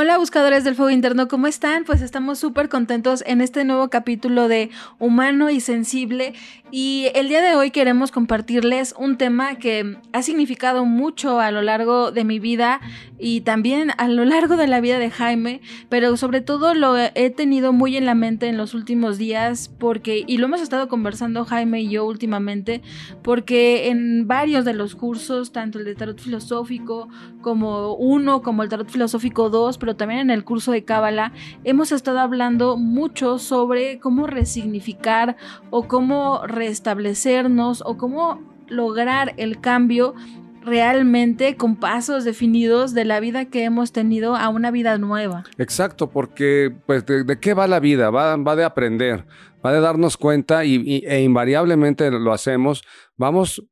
Hola buscadores del fuego interno, ¿cómo están? Pues estamos súper contentos en este nuevo capítulo de Humano y Sensible y el día de hoy queremos compartirles un tema que ha significado mucho a lo largo de mi vida y también a lo largo de la vida de Jaime, pero sobre todo lo he tenido muy en la mente en los últimos días porque, y lo hemos estado conversando Jaime y yo últimamente, porque en varios de los cursos, tanto el de tarot filosófico como uno, como el tarot filosófico 2, pero también en el curso de Cábala, hemos estado hablando mucho sobre cómo resignificar o cómo restablecernos o cómo lograr el cambio realmente con pasos definidos de la vida que hemos tenido a una vida nueva. Exacto, porque pues de, qué va la vida, va, va, de aprender, va de darnos cuenta y, e invariablemente lo hacemos, vamos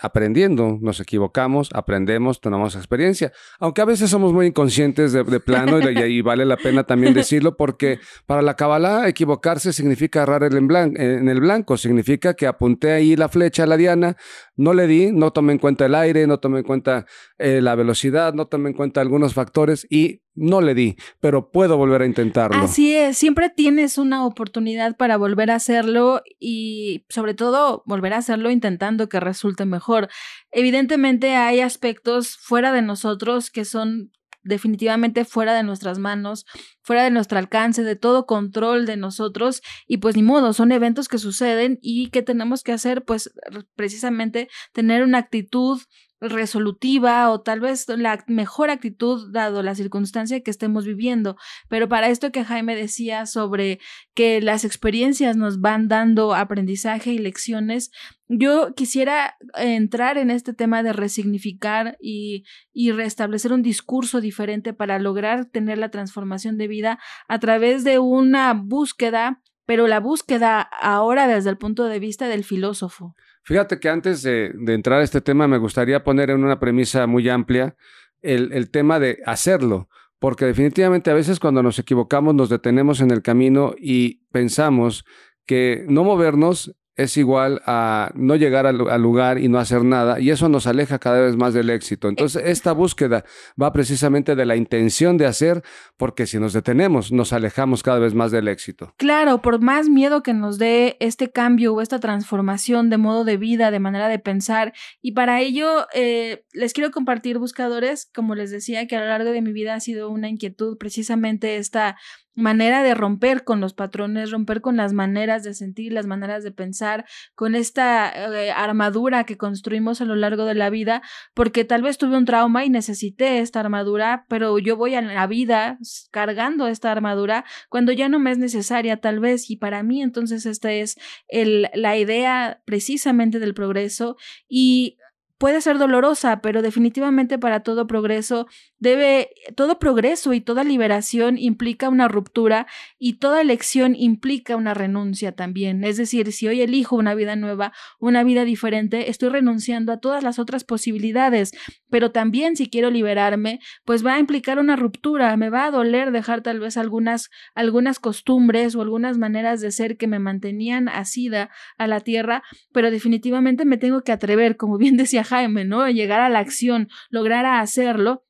aprendiendo, nos equivocamos, aprendemos, tenemos experiencia. Aunque a veces somos muy inconscientes de, plano y, vale la pena también decirlo porque para la Kabbalah equivocarse significa errar en, en el blanco, significa que apunté ahí la flecha a la diana, no le di, no tomé en cuenta el aire, no tomé en cuenta eh, la velocidad, no tomé en cuenta algunos factores y no le di, pero puedo volver a intentarlo. Así es, siempre tienes una oportunidad para volver a hacerlo y sobre todo volver a hacerlo intentando que resulte mejor. Evidentemente hay aspectos fuera de nosotros que son definitivamente fuera de nuestras manos, fuera de nuestro alcance, de todo control de nosotros y pues ni modo, son eventos que suceden y que tenemos que hacer pues precisamente tener una actitud resolutiva o tal vez la mejor actitud dado la circunstancia que estemos viviendo. Pero para esto que Jaime decía sobre que las experiencias nos van dando aprendizaje y lecciones, yo quisiera entrar en este tema de resignificar y, y restablecer un discurso diferente para lograr tener la transformación de vida a través de una búsqueda pero la búsqueda ahora desde el punto de vista del filósofo. Fíjate que antes de, entrar a este tema me gustaría poner en una premisa muy amplia el, el tema de hacerlo, porque definitivamente a veces cuando nos equivocamos nos detenemos en el camino y pensamos que no movernos es igual a no llegar al, lugar y no hacer nada, y eso nos aleja cada vez más del éxito. Entonces, esta búsqueda va precisamente de la intención de hacer, porque si nos detenemos, nos alejamos cada vez más del éxito. Claro, por más miedo que nos dé este cambio o esta transformación de modo de vida, de manera de pensar, y para ello eh, les quiero compartir, buscadores, como les decía, que a lo largo de mi vida ha sido una inquietud precisamente esta manera de romper con los patrones, romper con las maneras de sentir, las maneras de pensar, con esta eh, armadura que construimos a lo largo de la vida, porque tal vez tuve un trauma y necesité esta armadura, pero yo voy a la vida cargando esta armadura cuando ya no me es necesaria tal vez y para mí entonces esta es el, la idea precisamente del progreso y puede ser dolorosa, pero definitivamente para todo progreso debe, todo progreso y toda liberación implica una ruptura y toda elección implica una renuncia también. Es decir, si hoy elijo una vida nueva, una vida diferente, estoy renunciando a todas las otras posibilidades, pero también si quiero liberarme, pues va a implicar una ruptura, me va a doler dejar tal vez algunas, algunas costumbres o algunas maneras de ser que me mantenían asida a la tierra, pero definitivamente me tengo que atrever, como bien decía Jaime, ¿no? Llegar a la acción, lograr hacerlo.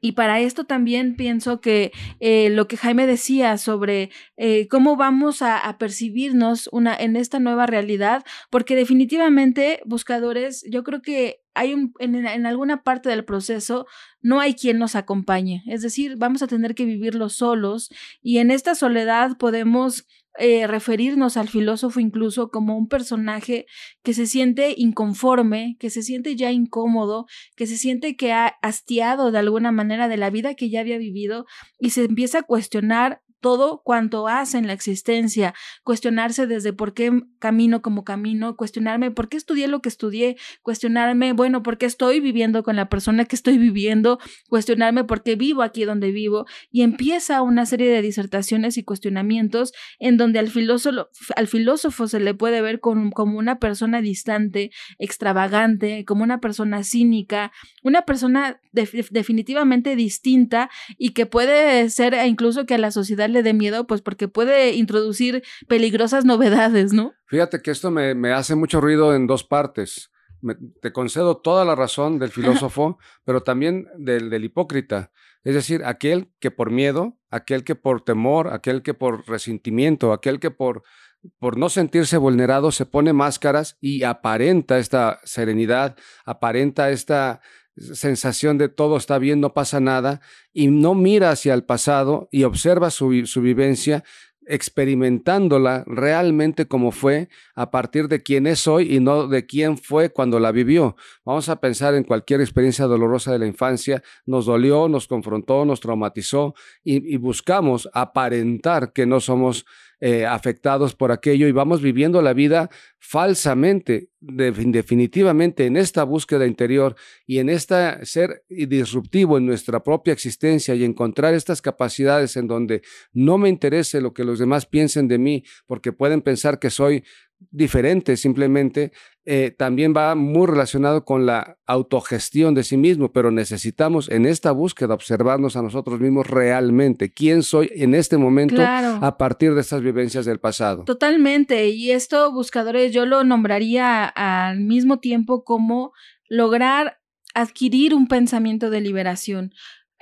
Y para esto también pienso que eh, lo que Jaime decía sobre eh, cómo vamos a, percibirnos una, en esta nueva realidad, porque definitivamente, buscadores, yo creo que hay en, en, alguna parte del proceso no hay quien nos acompañe, es decir, vamos a tener que vivirlo solos y en esta soledad podemos eh, referirnos al filósofo incluso como un personaje que se siente inconforme, que se siente ya incómodo, que se siente que ha hastiado de alguna manera de la vida que ya había vivido y se empieza a cuestionar todo cuanto hace en la existencia, cuestionarse desde por qué camino como camino, cuestionarme por qué estudié lo que estudié, cuestionarme, bueno, por qué estoy viviendo con la persona que estoy viviendo, cuestionarme por qué vivo aquí donde vivo, y empieza una serie de disertaciones y cuestionamientos en donde al filósofo, al filósofo se le puede ver como una persona distante, extravagante, como una persona cínica, una persona definitivamente distinta y que puede ser incluso que a la sociedad le dé miedo, pues porque puede introducir peligrosas novedades, ¿no? Fíjate que esto me, hace mucho ruido en dos partes. te concedo toda la razón del filósofo, pero también del, del hipócrita. Es decir, aquel que por miedo, aquel que por temor, aquel que por resentimiento, aquel que por, por no sentirse vulnerado se pone máscaras y aparenta esta serenidad, aparenta esta sensación de todo está bien, no pasa nada, y no mira hacia el pasado y observa su, su vivencia, experimentándola realmente como fue a partir de quién es hoy y no de quién fue cuando la vivió. Vamos a pensar en cualquier experiencia dolorosa de la infancia, nos dolió, nos confrontó, nos traumatizó y, y buscamos aparentar que no somos eh, afectados por aquello y vamos viviendo la vida falsamente, definitivamente en esta búsqueda interior y en esta ser disruptivo en nuestra propia existencia y encontrar estas capacidades en donde no me interese lo que los demás piensen de mí porque pueden pensar que soy diferente simplemente, eh, también va muy relacionado con la autogestión de sí mismo, pero necesitamos en esta búsqueda observarnos a nosotros mismos realmente, quién soy en este momento a partir de estas vivencias del pasado. Totalmente, y esto, buscadores, yo lo nombraría al mismo tiempo como lograr adquirir un pensamiento de liberación.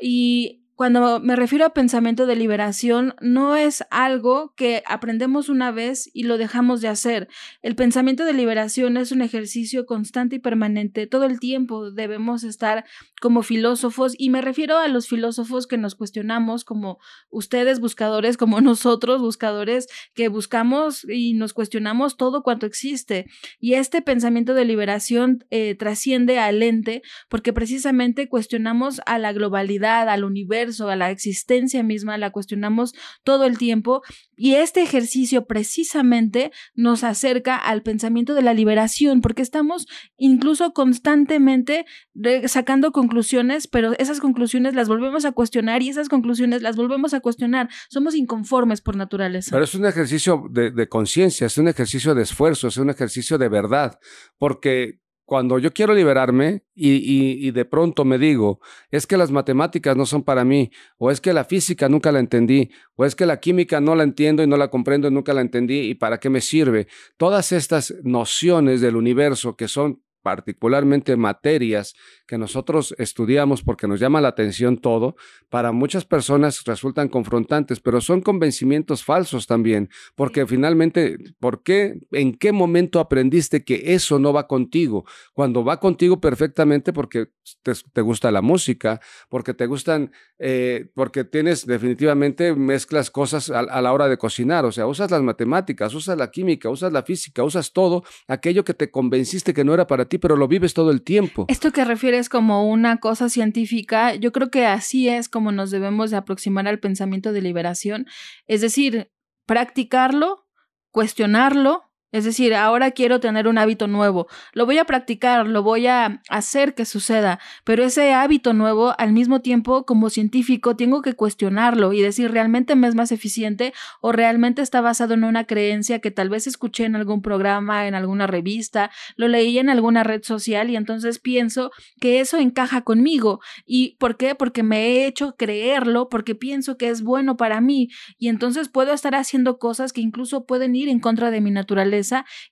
Y cuando me refiero a pensamiento de liberación, no es algo que aprendemos una vez y lo dejamos de hacer. El pensamiento de liberación es un ejercicio constante y permanente. Todo el tiempo debemos estar como filósofos y me refiero a los filósofos que nos cuestionamos como ustedes buscadores, como nosotros buscadores que buscamos y nos cuestionamos todo cuanto existe. Y este pensamiento de liberación eh, trasciende al ente porque precisamente cuestionamos a la globalidad, al universo, a la existencia misma, la cuestionamos todo el tiempo y este ejercicio precisamente nos acerca al pensamiento de la liberación porque estamos incluso constantemente sacando conclusiones, pero esas conclusiones las volvemos a cuestionar y esas conclusiones las volvemos a cuestionar. Somos inconformes por naturaleza. Pero es un ejercicio de conciencia, es un ejercicio de esfuerzo, es un ejercicio de verdad, porque cuando yo quiero liberarme y, de pronto me digo, es que las matemáticas no son para mí, o es que la física nunca la entendí, o es que la química no la entiendo y no la comprendo y nunca la entendí, ¿y para qué me sirve? Todas estas nociones del universo que son particularmente materias que nosotros estudiamos porque nos llama la atención todo, para muchas personas resultan confrontantes, pero son convencimientos falsos también, porque finalmente, ¿por qué? ¿En qué momento aprendiste que eso no va contigo? Cuando va contigo perfectamente porque te, gusta la música, porque te gustan, eh, porque tienes definitivamente mezclas cosas a, a la hora de cocinar, o sea, usas las matemáticas, usas la química, usas la física, usas todo aquello que te convenciste que no era para ti pero lo vives todo el tiempo. Esto que refieres como una cosa científica, yo creo que así es como nos debemos de aproximar al pensamiento de liberación, es decir, practicarlo, cuestionarlo, es decir, ahora quiero tener un hábito nuevo. Lo voy a practicar, lo voy a hacer que suceda, pero ese hábito nuevo, al mismo tiempo, como científico, tengo que cuestionarlo y decir, ¿realmente me es más eficiente o realmente está basado en una creencia que tal vez escuché en algún programa, en alguna revista, lo leí en alguna red social y entonces pienso que eso encaja conmigo. ¿Y por qué? Porque me he hecho creerlo, porque pienso que es bueno para mí y entonces puedo estar haciendo cosas que incluso pueden ir en contra de mi naturaleza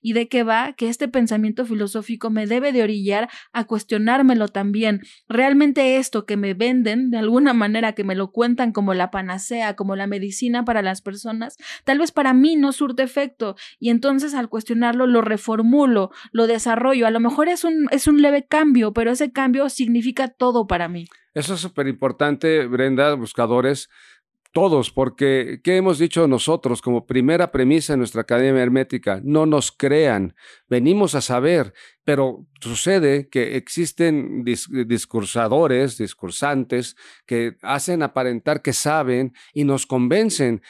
y de qué va que este pensamiento filosófico me debe de orillar a cuestionármelo también. Realmente esto que me venden, de alguna manera que me lo cuentan como la panacea, como la medicina para las personas, tal vez para mí no surte efecto y entonces al cuestionarlo lo reformulo, lo desarrollo. A lo mejor es un, es un leve cambio, pero ese cambio significa todo para mí. Eso es súper importante, Brenda, buscadores todos, porque ¿qué hemos dicho nosotros como primera premisa en nuestra Academia Hermética? No nos crean, venimos a saber, pero sucede que existen discursadores, discursantes, que hacen aparentar que saben y nos convencen,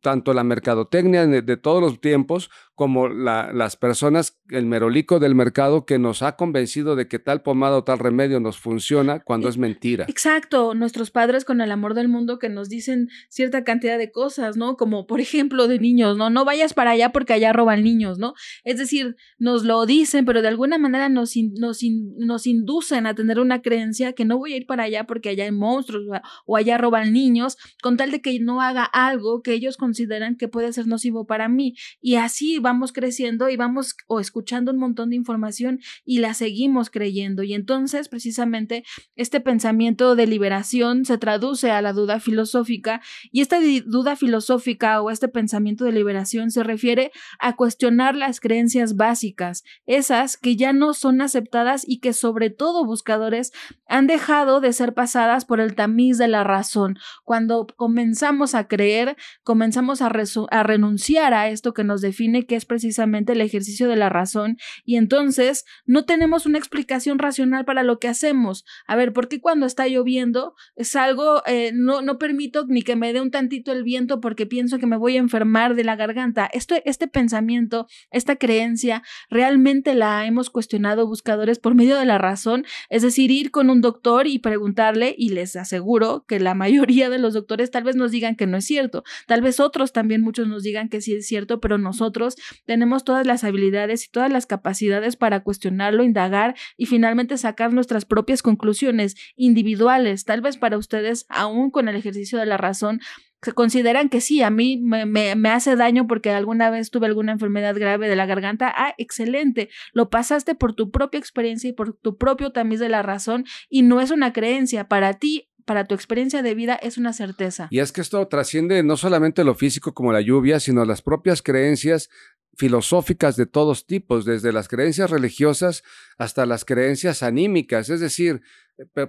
tanto la mercadotecnia de, todos los tiempos como las personas, el merolico del mercado que nos ha convencido de que tal pomada o tal remedio nos funciona cuando es mentira. Exacto, nuestros padres con el amor del mundo que nos dicen cierta cantidad de cosas, ¿no? Como por ejemplo de niños, ¿no? No vayas para allá porque allá roban niños, ¿no? Es decir, nos lo dicen, pero de alguna manera nos, inducen a tener una creencia que no voy a ir para allá porque allá hay monstruos o allá roban niños, con tal de que no haga algo que ellos consideran que puede ser nocivo para mí. Y así vamos creciendo y vamos o escuchando un montón de información y la seguimos creyendo. Y entonces, precisamente, este pensamiento de liberación se traduce a la duda filosófica y esta duda filosófica o este pensamiento de liberación se refiere a cuestionar las creencias básicas, esas que ya no son aceptadas y que sobre todo buscadores han dejado de ser pasadas por el tamiz de la razón. Cuando comenzamos a creer, comenzamos a, renunciar a esto que nos define, que es precisamente el ejercicio de la razón, y entonces no tenemos una explicación racional para lo que hacemos. A ver, ¿por qué cuando está lloviendo es algo, eh, no, no permito ni que me dé un tantito el viento porque pienso que me voy a enfermar de la garganta? Esto, este pensamiento, esta creencia, realmente la hemos cuestionado buscadores por medio de la razón, es decir, ir con un doctor y preguntarle, y les aseguro que la mayoría de los doctores tal vez nos digan que no es cierto, tal vez otros también muchos nos digan que sí es cierto, pero nosotros tenemos todas las habilidades y todas las capacidades para cuestionarlo, indagar y finalmente sacar nuestras propias conclusiones individuales. Tal vez para ustedes, aún con el ejercicio de la razón, se consideran que sí, a mí me, me, hace daño porque alguna vez tuve alguna enfermedad grave de la garganta. Ah, excelente, lo pasaste por tu propia experiencia y por tu propio tamiz de la razón y no es una creencia. Para ti para tu experiencia de vida es una certeza. Y es que esto trasciende no solamente lo físico como la lluvia, sino las propias creencias filosóficas de todos tipos, desde las creencias religiosas hasta las creencias anímicas. Es decir,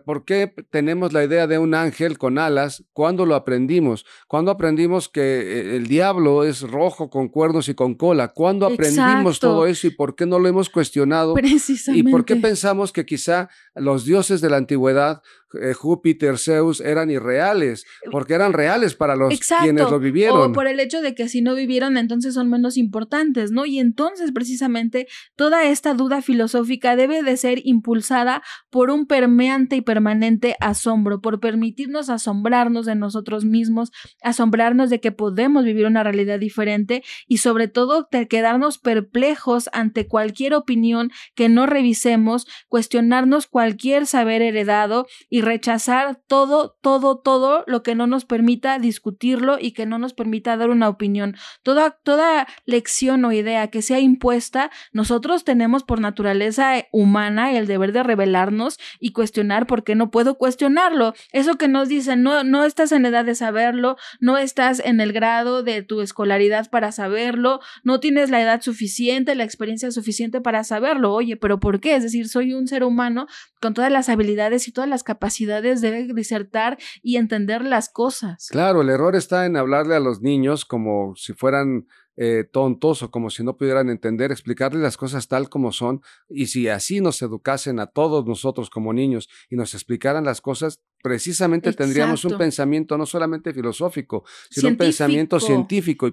¿por qué tenemos la idea de un ángel con alas? ¿Cuándo lo aprendimos? ¿Cuándo aprendimos que eh, el diablo es rojo con cuernos y con cola? ¿Cuándo aprendimos todo eso y por qué no lo hemos cuestionado? ¿Y por qué pensamos que quizá los dioses de la antigüedad eh, Júpiter, Zeus eran irreales, porque eran reales para los quienes lo vivieron. O por el hecho de que si no vivieron, entonces son menos importantes, ¿no? Y entonces, precisamente, toda esta duda filosófica debe de ser impulsada por un permeante y permanente asombro, por permitirnos asombrarnos de nosotros mismos, asombrarnos de que podemos vivir una realidad diferente y sobre todo quedarnos perplejos ante cualquier opinión que no revisemos, cuestionarnos cualquier saber heredado y rechazar todo, todo, todo lo que no nos permita discutirlo y que no nos permita dar una opinión. Toda, toda lección o idea que sea impuesta, nosotros tenemos por naturaleza humana el deber de revelarnos y cuestionar por qué no puedo cuestionarlo. Eso que nos dicen, no, no estás en edad de saberlo, no estás en el grado de tu escolaridad para saberlo, no tienes la edad suficiente, la experiencia suficiente para saberlo. Oye, pero ¿por qué? Es decir, soy un ser humano con todas las habilidades y todas las capacidades de disertar y entender las cosas. Claro, el error está en hablarle a los niños como si fueran eh, tontos o como si no pudieran entender, explicarles las cosas tal como son. Y si así nos educasen a todos nosotros como niños y nos explicaran las cosas, precisamente tendríamos un pensamiento no solamente filosófico, sino un pensamiento científico y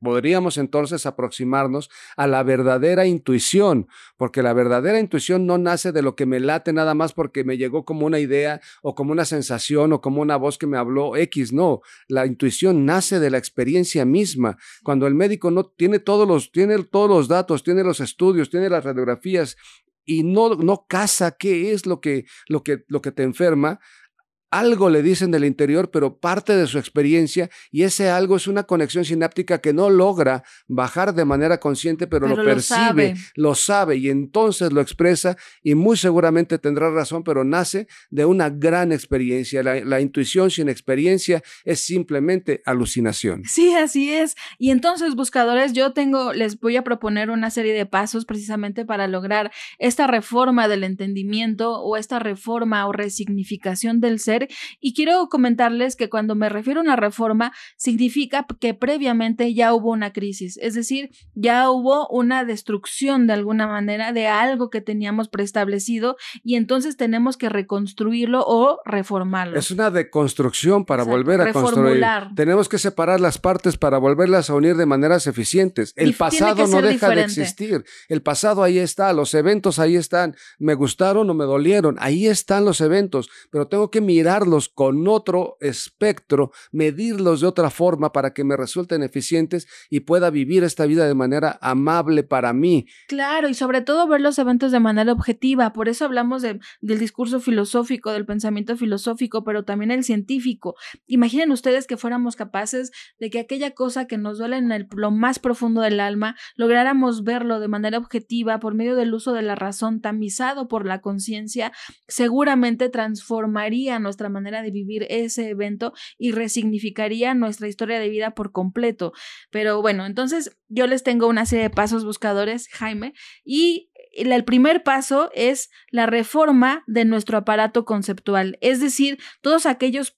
podríamos entonces aproximarnos a la verdadera intuición, porque la verdadera intuición no nace de lo que me late nada más porque me llegó como una idea o como una sensación o como una voz que me habló X, no, la intuición nace de la experiencia misma. Cuando el médico no tiene todos los, tiene todos los datos, tiene los estudios, tiene las radiografías y no, no casa qué es lo que, lo, que, lo que te enferma, algo le dicen del interior, pero parte de su experiencia y ese algo es una conexión sináptica que no logra bajar de manera consciente, pero, lo percibe, lo sabe. y entonces lo expresa y muy seguramente tendrá razón, pero nace de una gran experiencia. La, la intuición sin experiencia es simplemente alucinación. Sí, así es. Y entonces, buscadores, yo tengo, les voy a proponer una serie de pasos precisamente para lograr esta reforma del entendimiento o esta reforma o resignificación del ser y quiero comentarles que cuando me refiero a una reforma, significa que previamente ya hubo una crisis, es decir, ya hubo una destrucción de alguna manera de algo que teníamos preestablecido y entonces tenemos que reconstruirlo o reformarlo. Es una deconstrucción para volver a construir. Tenemos que separar las partes para volverlas a unir de maneras eficientes. El pasado no deja de existir. El pasado ahí está, los eventos ahí están. Me gustaron o me dolieron, ahí están los eventos, pero tengo que mirar mirarlos con otro espectro, medirlos de otra forma para que me resulten eficientes y pueda vivir esta vida de manera amable para mí. Claro, y sobre todo ver los eventos de manera objetiva. Por eso hablamos del discurso filosófico, del pensamiento filosófico, pero también el científico. Imaginen ustedes que fuéramos capaces de que aquella cosa que nos duele en lo más profundo del alma, lográramos verlo de manera objetiva por medio del uso de la razón, tamizado por la conciencia, seguramente transformaría nuestra manera de vivir ese evento y resignificaría nuestra historia de vida por completo. Pero bueno, entonces yo les tengo una serie de pasos buscadores, Jaime, y el primer paso es la reforma de nuestro aparato conceptual, es decir, todos aquellos,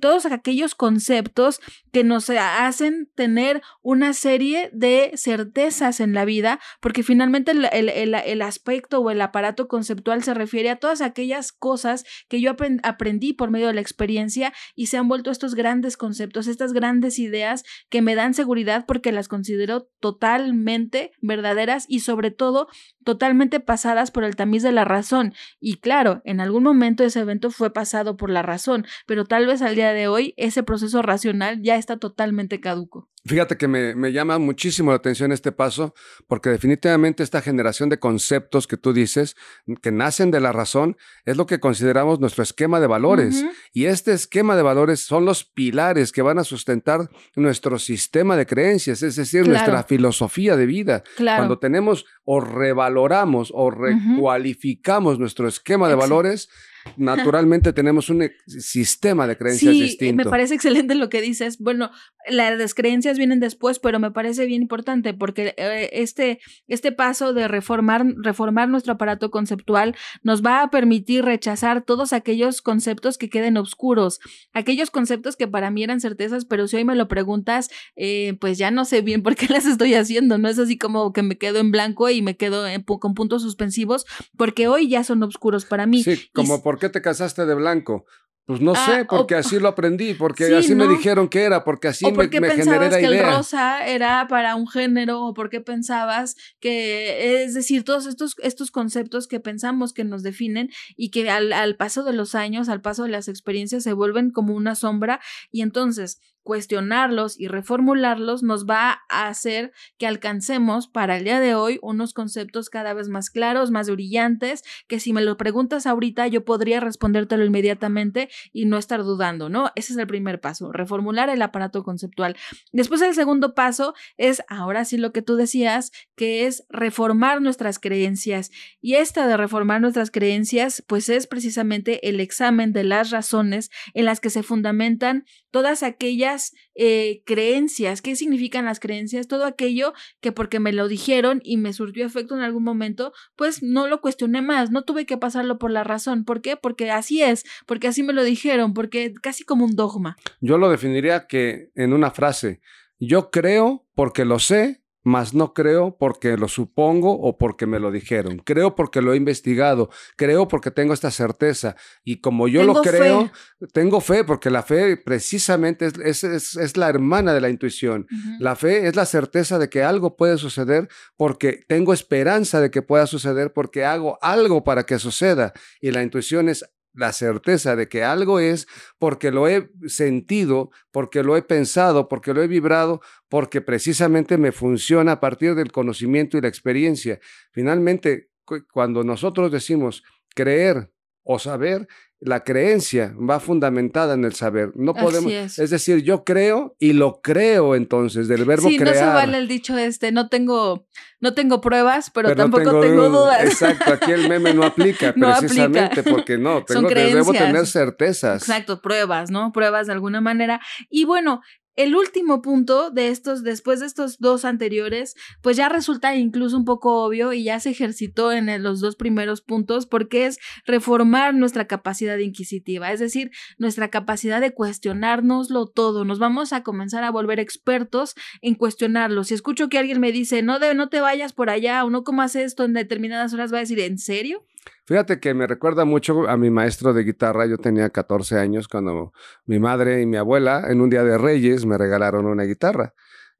todos aquellos conceptos que nos hacen tener una serie de certezas en la vida, porque finalmente el, el, aspecto o el aparato conceptual se refiere a todas aquellas cosas que yo aprendí por medio de la experiencia y se han vuelto estos grandes conceptos, estas grandes ideas que me dan seguridad porque las considero totalmente verdaderas y sobre todo totalmente pasadas por el tamiz de la razón. Y claro, en algún momento ese evento fue pasado por la razón, pero tal vez al día de hoy ese proceso racional ya está totalmente caduco. Fíjate que me, llama muchísimo la atención este paso, porque definitivamente esta generación de conceptos que tú dices, que nacen de la razón, es lo que consideramos nuestro esquema de valores. Y este esquema de valores son los pilares que van a sustentar nuestro sistema de creencias, es decir, nuestra filosofía de vida. Cuando tenemos o revaloramos o recualificamos nuestro esquema de valores, naturalmente tenemos un sistema de creencias sí, distinto. Me parece excelente lo que dices. Bueno, las creencias vienen después, pero me parece bien importante porque eh, este, este paso de reformar, reformar nuestro aparato conceptual nos va a permitir rechazar todos aquellos conceptos que queden oscuros, aquellos conceptos que para mí eran certezas, pero si hoy me lo preguntas, eh, pues ya no sé bien por qué las estoy haciendo. No es así como que me quedo en blanco y me quedo con puntos suspensivos, porque hoy ya son oscuros para mí. Sí, como ¿por qué te casaste de blanco? Pues no ah, sé, porque así lo aprendí, porque así me dijeron que era, porque así me, me generé la que idea. el rosa era para un género, o porque pensabas que, es decir, todos estos, estos conceptos que pensamos que nos definen y que al, al paso de los años, al paso de las experiencias, se vuelven como una sombra. Y entonces, cuestionarlos y reformularlos nos va a hacer que alcancemos para el día de hoy unos conceptos cada vez más claros, más brillantes, que si me lo preguntas ahorita yo podría respondértelo inmediatamente y no estar dudando, ¿no? Ese es el primer paso, reformular el aparato conceptual. Después el segundo paso es, ahora sí lo que tú decías, que es reformar nuestras creencias. Y esta de reformar nuestras creencias, pues es precisamente el examen de las razones en las que se fundamentan todas aquellas eh, creencias. ¿Qué significan las creencias? Todo aquello que porque me lo dijeron y me surgió efecto en algún momento, pues no lo cuestioné más, no tuve que pasarlo por la razón. ¿Por qué? Porque así es, porque así me lo dijeron, porque casi como un dogma. Yo lo definiría que en una frase, yo creo porque lo sé mas no creo porque lo supongo o porque me lo dijeron. Creo porque lo he investigado, creo porque tengo esta certeza. Y como yo lo creo, tengo fe, porque la fe precisamente es, es, la hermana de la intuición. La fe es la certeza de que algo puede suceder porque tengo esperanza de que pueda suceder porque hago algo para que suceda. Y la intuición es la certeza de que algo es porque lo he sentido, porque lo he pensado, porque lo he vibrado, porque precisamente me funciona a partir del conocimiento y la experiencia. Finalmente, cuando nosotros decimos creer o saber, la creencia va fundamentada en el saber. No podemos, es. decir, yo creo y lo creo entonces del verbo sí, crear. no se vale el dicho este, no tengo no tengo pruebas, pero, tampoco tengo, dudas. Exacto, aquí el meme no aplica precisamente porque no, tengo, debo tener certezas. Exacto, pruebas, ¿no? Pruebas de alguna manera. Y bueno, el último punto de estos, después de estos dos anteriores, pues ya resulta incluso un poco obvio y ya se ejercitó en los dos primeros puntos porque es reformar nuestra capacidad inquisitiva, es decir, nuestra capacidad de cuestionárnoslo todo. Nos vamos a comenzar a volver expertos en cuestionarlo. Si escucho que alguien me dice, no, de, no te vayas por allá o no comas esto en determinadas horas, va a decir, ¿en serio? Fíjate que me recuerda mucho a mi maestro de guitarra. Yo tenía 14 años cuando mi madre y mi abuela en un día de Reyes me regalaron una guitarra.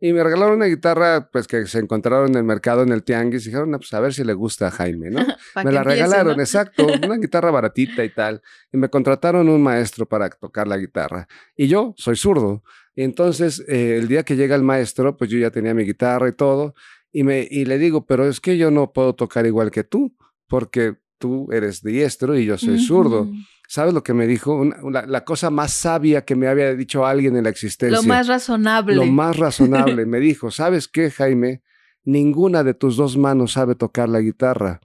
Y me regalaron una guitarra, pues que se encontraron en el mercado, en el tianguis. Y dijeron, pues a ver si le gusta a Jaime, ¿no? me la regalaron, exacto, una guitarra baratita y tal. Y me contrataron un maestro para tocar la guitarra. Y yo soy zurdo. Y entonces, eh, el día que llega el maestro, pues yo ya tenía mi guitarra y todo. Y, me, y le digo, pero es que yo no puedo tocar igual que tú, porque tú eres diestro y yo soy zurdo. ¿Sabes lo que me dijo? la, cosa más sabia que me había dicho alguien en la existencia. Lo más razonable. Lo más razonable. me dijo, ¿sabes qué, Jaime? Ninguna de tus dos manos sabe tocar la guitarra.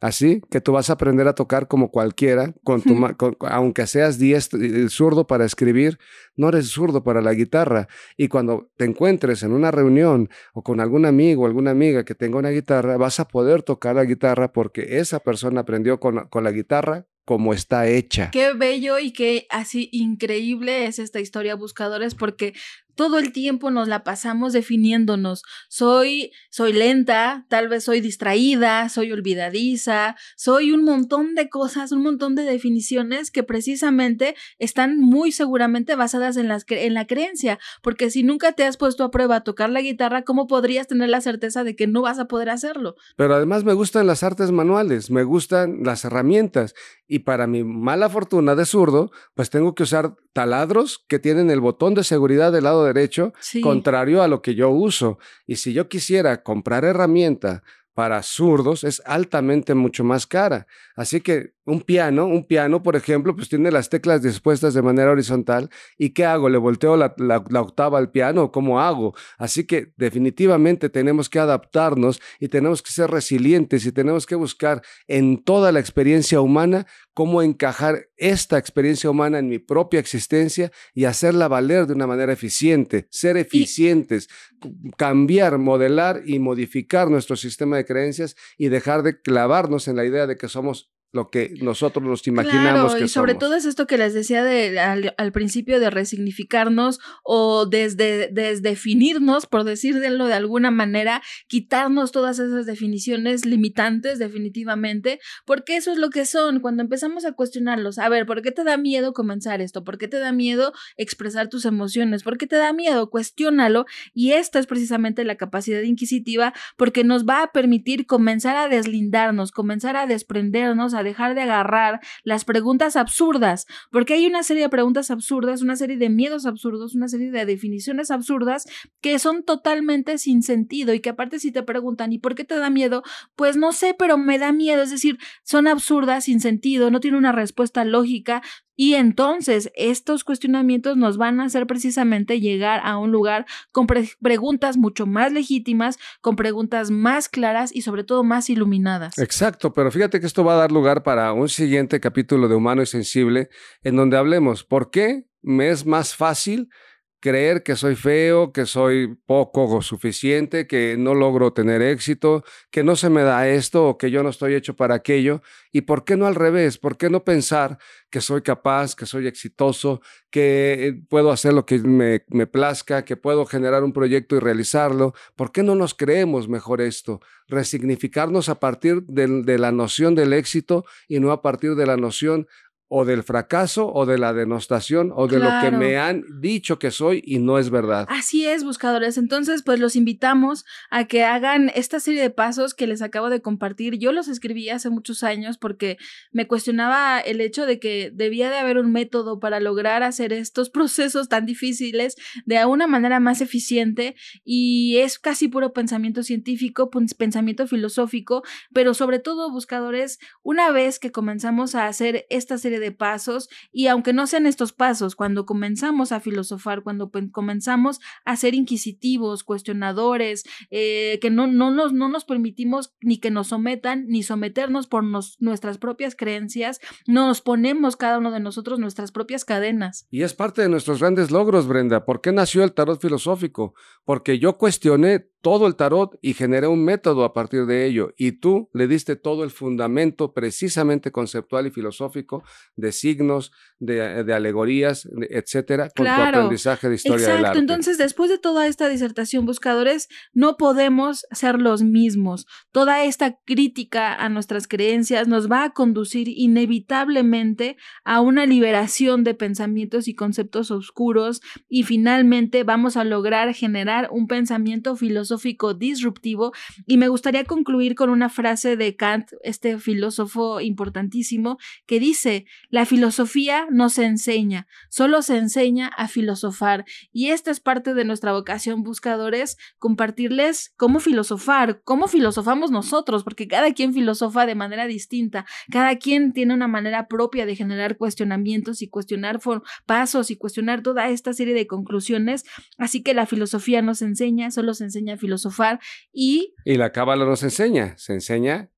Así que tú vas a aprender a tocar como cualquiera, con tu aunque seas diestro, zurdo para escribir, no eres zurdo para la guitarra. Y cuando te encuentres en una reunión o con algún amigo o alguna amiga que tenga una guitarra, vas a poder tocar la guitarra porque esa persona aprendió con, con la guitarra como está hecha. Qué bello y qué así increíble es esta historia, buscadores, porque todo el tiempo nos la pasamos definiéndonos. Soy, soy lenta, tal vez soy distraída, soy olvidadiza, soy un montón de cosas, un montón de definiciones que precisamente están muy seguramente basadas en, la creencia, porque si nunca te has puesto a prueba a tocar la guitarra, ¿cómo podrías tener la certeza de que no vas a poder hacerlo? Pero además me gustan las artes manuales, me gustan las herramientas y para mi mala fortuna de zurdo, pues tengo que usar taladros que tienen el botón de seguridad del lado derecho, contrario a lo que yo uso. Y si yo quisiera comprar herramienta para zurdos es altamente mucho más cara. Así que un piano, un piano, por ejemplo, pues tiene las teclas dispuestas de manera horizontal. ¿Y qué hago? ¿Le volteo la, octava al piano? ¿Cómo hago? Así que definitivamente tenemos que adaptarnos y tenemos que ser resilientes y tenemos que buscar en toda la experiencia humana cómo encajar esta experiencia humana en mi propia existencia y hacerla valer de una manera eficiente, ser eficientes, cambiar, modelar y modificar nuestro sistema de creencias y dejar de clavarnos en la idea de que somos lo que nosotros nos imaginamos claro, y sobre todo es esto que les decía de, al, principio de resignificarnos o desde desdefinirnos, por decirlo de alguna manera, quitarnos todas esas definiciones limitantes definitivamente, porque eso es lo que son cuando empezamos a cuestionarlos. A ver, ¿por qué te da miedo comenzar esto? ¿Por qué te da miedo expresar tus emociones? ¿Por qué te da miedo? Cuestiónalo y esta es precisamente la capacidad inquisitiva porque nos va a permitir comenzar a deslindarnos, comenzar a desprendernos, dejar de agarrar las preguntas absurdas, porque hay una serie de preguntas absurdas, una serie de miedos absurdos, una serie de definiciones absurdas que son totalmente sin sentido y que aparte si te preguntan, ¿y por qué te da miedo? Pues no sé, pero me da miedo, es decir, son absurdas, sin sentido, no tiene una respuesta lógica, y entonces estos cuestionamientos nos van a hacer precisamente llegar a un lugar con preguntas mucho más legítimas, con preguntas más claras y sobre todo más iluminadas. Exacto, pero fíjate que esto va a dar lugar para un siguiente capítulo de Humano y Sensible en donde hablemos por qué me es más fácil creer que soy feo, que soy poco o suficiente, que no logro tener éxito, que no se me da esto o que yo no estoy hecho para aquello. ¿Y por qué no al revés? ¿Por qué no pensar que soy capaz, que soy exitoso, que eh, puedo hacer lo que me, me plazca, que puedo generar un proyecto y realizarlo? ¿Por qué no nos creemos mejor esto? Resignificarnos a partir de la noción del éxito y no a partir de la noción o del fracaso o de la denostación o de lo que me han dicho que soy y no es verdad. Así es, buscadores. Entonces, pues los invitamos a que hagan esta serie de pasos que les acabo de compartir. Yo los escribí hace muchos años porque me cuestionaba el hecho de que debía de haber un método para lograr hacer estos procesos tan difíciles de una manera más eficiente y es casi puro pensamiento científico, pensamiento filosófico, pero sobre todo, buscadores, una vez que comenzamos a hacer esta serie de pasos y aunque no sean estos pasos, cuando comenzamos a filosofar, cuando comenzamos a ser inquisitivos, cuestionadores, eh, que no, no, nos, no nos permitimos ni que nos sometan, ni someternos por nuestras propias creencias, nos ponemos cada uno de nosotros nuestras propias cadenas. Y es parte de nuestros grandes logros, Brenda. ¿Por qué nació el tarot filosófico? Porque yo cuestioné todo el tarot y generé un método a partir de ello. Y tú le diste todo el fundamento precisamente conceptual y filosófico de signos, de, alegorías, etcétera, con tu aprendizaje de historia exacto. del arte. Entonces, después de toda esta disertación, buscadores, no podemos ser los mismos. Toda esta crítica a nuestras creencias nos va a conducir inevitablemente a una liberación de pensamientos y conceptos oscuros y finalmente vamos a lograr generar un pensamiento filosófico disruptivo y me gustaría concluir con una frase de Kant, este filósofo importantísimo, que dice, la filosofía no se enseña, solo se enseña a filosofar. Y esta es parte de nuestra vocación buscadores, compartirles cómo filosofar, cómo filosofamos nosotros, porque cada quien filosofa de manera distinta, cada quien tiene una manera propia de generar cuestionamientos y cuestionar pasos y cuestionar toda esta serie de conclusiones, así que la filosofía nos enseña, solo se enseña a filosofar y... Y la cábala nos enseña, se enseña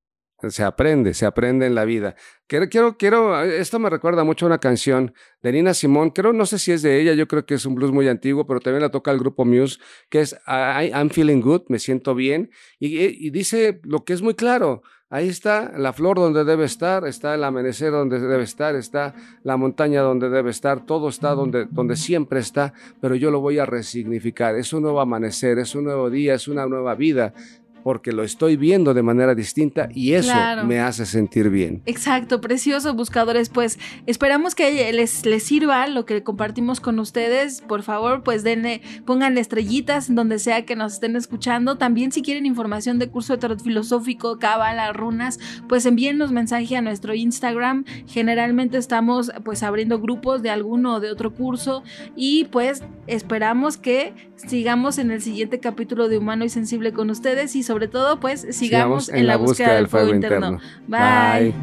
se aprende, se aprende en la vida. Quiero, quiero, quiero, esto me recuerda mucho a una canción de Nina Simón, creo, no sé si es de ella, yo creo que es un blues muy antiguo, pero también la toca el grupo Muse, que es I, I'm feeling good, me siento bien, y, dice lo que es muy claro, ahí está la flor donde debe estar, está el amanecer donde debe estar, está la montaña donde debe estar, todo está donde, donde siempre está, pero yo lo voy a resignificar, es un nuevo amanecer, es un nuevo día, es una nueva vida, porque lo estoy viendo de manera distinta y eso me hace sentir bien. Exacto, precioso buscadores, pues esperamos que les, les sirva lo que compartimos con ustedes. Por favor, pues denle, pongan estrellitas en donde sea que nos estén escuchando. También si quieren información de curso de tarot filosófico, cábala, runas, pues envíennos mensaje a nuestro Instagram. Generalmente estamos pues abriendo grupos de alguno o de otro curso y pues esperamos que sigamos en el siguiente capítulo de Humano y Sensible con ustedes y sobre todo, pues sigamos, en, la, búsqueda, del fuego, interno. Bye.